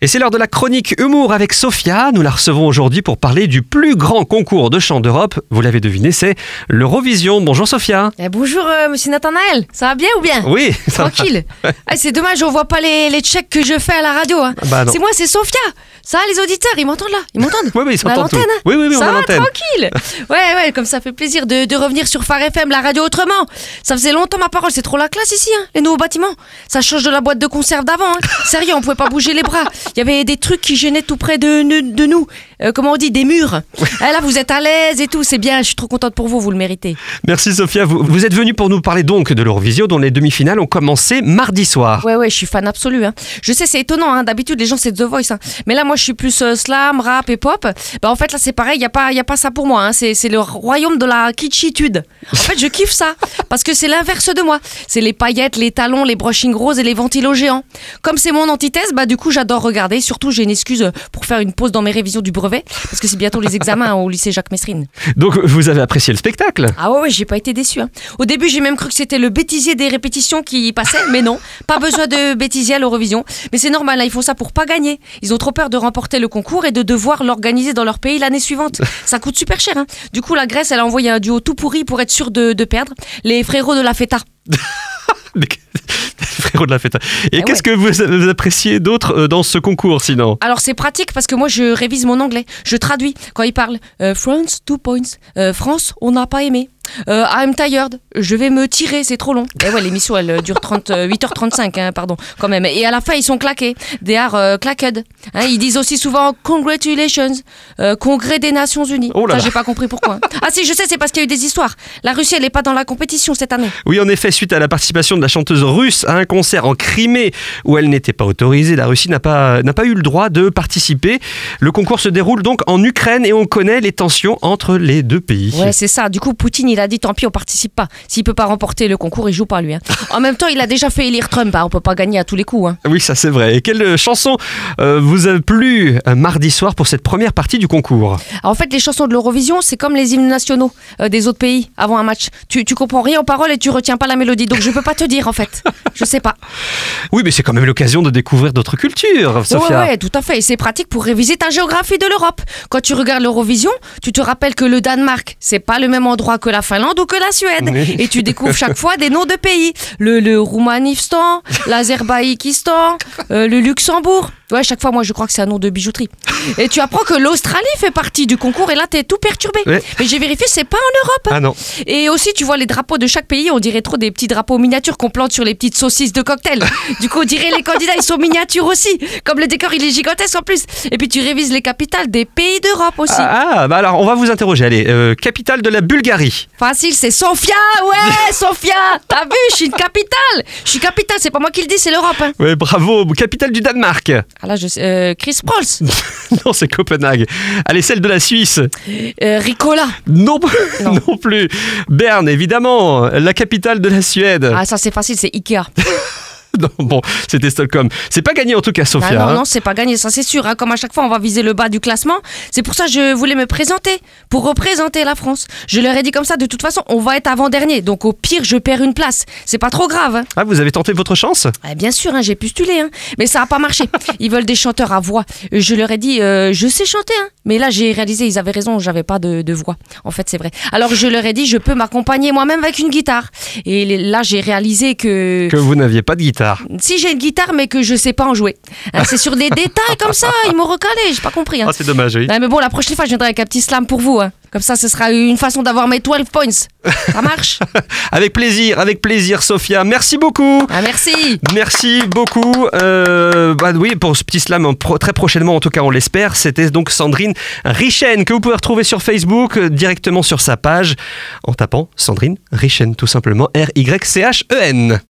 Et c'est l'heure de la chronique humour avec Sophia. Nous la recevons aujourd'hui pour parler du plus grand concours de chant d'Europe. Vous l'avez deviné, c'est l'Eurovision. Bonjour Sophia. Eh, bonjour euh, monsieur Nathanaël, ça va bien ou bien? Oui, ça va. Tranquille. Ah, c'est dommage, on voit pas les, les checks que je fais à la radio. hein. Bah c'est moi, c'est Sophia. Ça, les auditeurs, ils m'entendent là? Ils m'entendent? Oui, oui, ils s'entendent hein? Oui, oui, oui, on ça va, tranquille? Ouais, ouais, comme ça fait plaisir de, de revenir sur Phare FM, la radio autrement. Ça faisait longtemps ma parole, c'est trop la classe ici, hein, les nouveaux bâtiments. Ça change de la boîte de conserve d'avant. hein. Sérieux, on pouvait pas bouger les bras. Il y avait des trucs qui gênaient tout près de, de, nous. Euh, comment on dit Des murs. Ah, là, vous êtes à l'aise et tout, c'est bien. Je suis trop contente pour vous, vous le méritez. Merci Sophia. Vous, vous êtes venue pour nous parler donc de l'Eurovision dont les demi-finales ont commencé mardi soir. Ouais, ouais, je suis fan absolu. Hein. Je sais, c'est étonnant. Hein. D'habitude, les gens, c'est The Voice. Hein. Mais là, moi, je suis plus euh, slam, rap et pop. Bah, en fait, là, c'est pareil. Il n'y a, pas- y a pas ça pour moi. C'est c'est le royaume de la kitschitude. En fait, je kiffe ça. Parce que c'est l'inverse de moi. C'est les paillettes, les talons, les brushing roses et les ventilos géants. Comme c'est mon antithèse, bah, du coup, j'adore regarder. Surtout, j'ai une excuse euh, pour faire une pause dans mes révisions du brevet. Parce que c'est bientôt les examens au lycée Jacques Messrine. Donc vous avez apprécié le spectacle? Ah ouais, ouais, j'ai pas été déçu. Hein. Au début, j'ai même cru que c'était le bêtisier des répétitions qui passait, mais non, pas besoin de bêtisier à l'Eurovision. Mais c'est normal, hein, ils font ça pour pas gagner. Ils ont trop peur de remporter le concours et de devoir l'organiser dans leur pays l'année suivante. Ça coûte super cher. Hein. Du coup, la Grèce, elle a envoyé un duo tout pourri pour être sûre de, de perdre. Les frérots de la feta. Frérot de la fête. Et Eh qu'est-ce que vous, appréciez d'autre euh, dans ce concours sinon? Alors c'est pratique parce que moi je révise mon anglais. Je traduis quand ils parlent. Euh, France, two points. Euh, France, on n'a pas aimé. Euh, I'm tired. Je vais me tirer, c'est trop long. Et ouais, l'émission elle dure 30, euh, 8h35, hein, pardon, quand même. Et à la fin ils sont claqués. They are euh, clacked. Hein, ils disent aussi souvent congratulations, euh, congrès des Nations Unies. Oh là Ça j'ai pas compris pourquoi. ah si, je sais, c'est parce qu'il y a eu des histoires. La Russie elle est pas dans la compétition cette année. Oui, en effet, suite à la participation de la chanteuse russe à un concert en Crimée où elle n'était pas autorisée, la Russie n'a pas, n'a pas eu le droit de participer. Le concours se déroule donc en Ukraine et on connaît les tensions entre les deux pays. Ouais, c'est ça. Du coup, Poutine, il a dit tant pis, on participe pas. S'il peut pas remporter le concours, il joue pas lui. hein. En même temps, il a déjà fait élire Trump. hein. On peut pas gagner à tous les coups. hein. Oui, ça c'est vrai. Et quelle euh, chanson euh, vous a plu euh, mardi soir pour cette première partie du concours? Alors, en fait, les chansons de l'Eurovision, c'est comme les hymnes nationaux euh, des autres pays avant un match. Tu, tu comprends rien aux paroles et tu retiens pas la mélodie. Donc, je peux pas te dire en fait. Je sais pas. Oui, mais c'est quand même l'occasion de découvrir d'autres cultures, Sophia. Ouais, tout à fait. Et c'est pratique pour réviser ta géographie de l'Europe. Quand tu regardes l'Eurovision, tu te rappelles que le Danemark, c'est pas le même endroit que la Finlande ou que la Suède. Oui. Et tu découvres chaque fois des noms de pays. Le, le Roumanistan, l'Azerbaïdjan, euh, le Luxembourg. Ouais, chaque fois, moi, je crois que c'est un nom de bijouterie. Et tu apprends que l'Australie fait partie du concours et là, t'es tout perturbé. Ouais. Mais j'ai vérifié, c'est pas en Europe. Ah non. Et aussi, tu vois les drapeaux de chaque pays, on dirait trop des petits drapeaux miniatures qu'on plante sur les petites saucisses de cocktail. Du coup, on dirait les candidats, ils sont miniatures aussi. Comme le décor, il est gigantesque en plus. Et puis, tu révises les capitales des pays d'Europe aussi. Ah, ah, bah alors on va vous interroger. Allez, euh, capitale de la Bulgarie. Facile, c'est Sofia. Ouais, Sofia. T'as vu, je suis une capitale. Je suis capitale, c'est pas moi qui le dis, c'est l'Europe. hein. Ouais, bravo. Capitale du Danemark. Ah là, je sais. euh, Chris Prols. non, c'est Copenhague. Allez, celle de la Suisse. Euh, Ricola. Non, Non. non plus. Berne, évidemment. La capitale de la Suède. Ah, ça, c'est facile, c'est Ikea. Non, bon, c'était Stockholm. C'est pas gagné en tout cas, Ah Sophia. non, hein. non, c'est pas gagné, ça c'est sûr. hein. Comme à chaque fois, on va viser le bas du classement. C'est pour ça que je voulais me présenter, pour représenter la France. Je leur ai dit comme ça, de toute façon, on va être avant-dernier. Donc au pire, je perds une place. C'est pas trop grave. hein. Ah, vous avez tenté votre chance? Eh bien sûr, hein, j'ai postulé, mais ça a pas marché. Ils veulent des chanteurs à voix. Je leur ai dit, euh, je sais chanter, mais là j'ai réalisé, ils avaient raison, j'avais pas de, de voix. En fait, c'est vrai. Alors je leur ai dit, je peux m'accompagner moi-même avec une guitare. Et là, j'ai réalisé que que vous n'aviez pas de guitare. Si j'ai une guitare, mais que je sais pas en jouer. Hein, c'est sur des détails comme ça, ils m'ont recalé, j'ai pas compris. hein. Ah, c'est dommage, oui. Ouais, mais bon, la prochaine fois, je viendrai avec un petit slam pour vous. hein. Comme ça, ce sera une façon d'avoir mes 12 points. Ça marche? Avec plaisir, avec plaisir, Sophia. Merci beaucoup. ah, Merci Merci beaucoup. Euh, bah oui, pour ce petit slam, très prochainement, en tout cas, on l'espère. C'était donc Sandrine Richen, que vous pouvez retrouver sur Facebook, euh, directement sur sa page, en tapant Sandrine Richen, tout simplement. R-Y-C-H-E-N.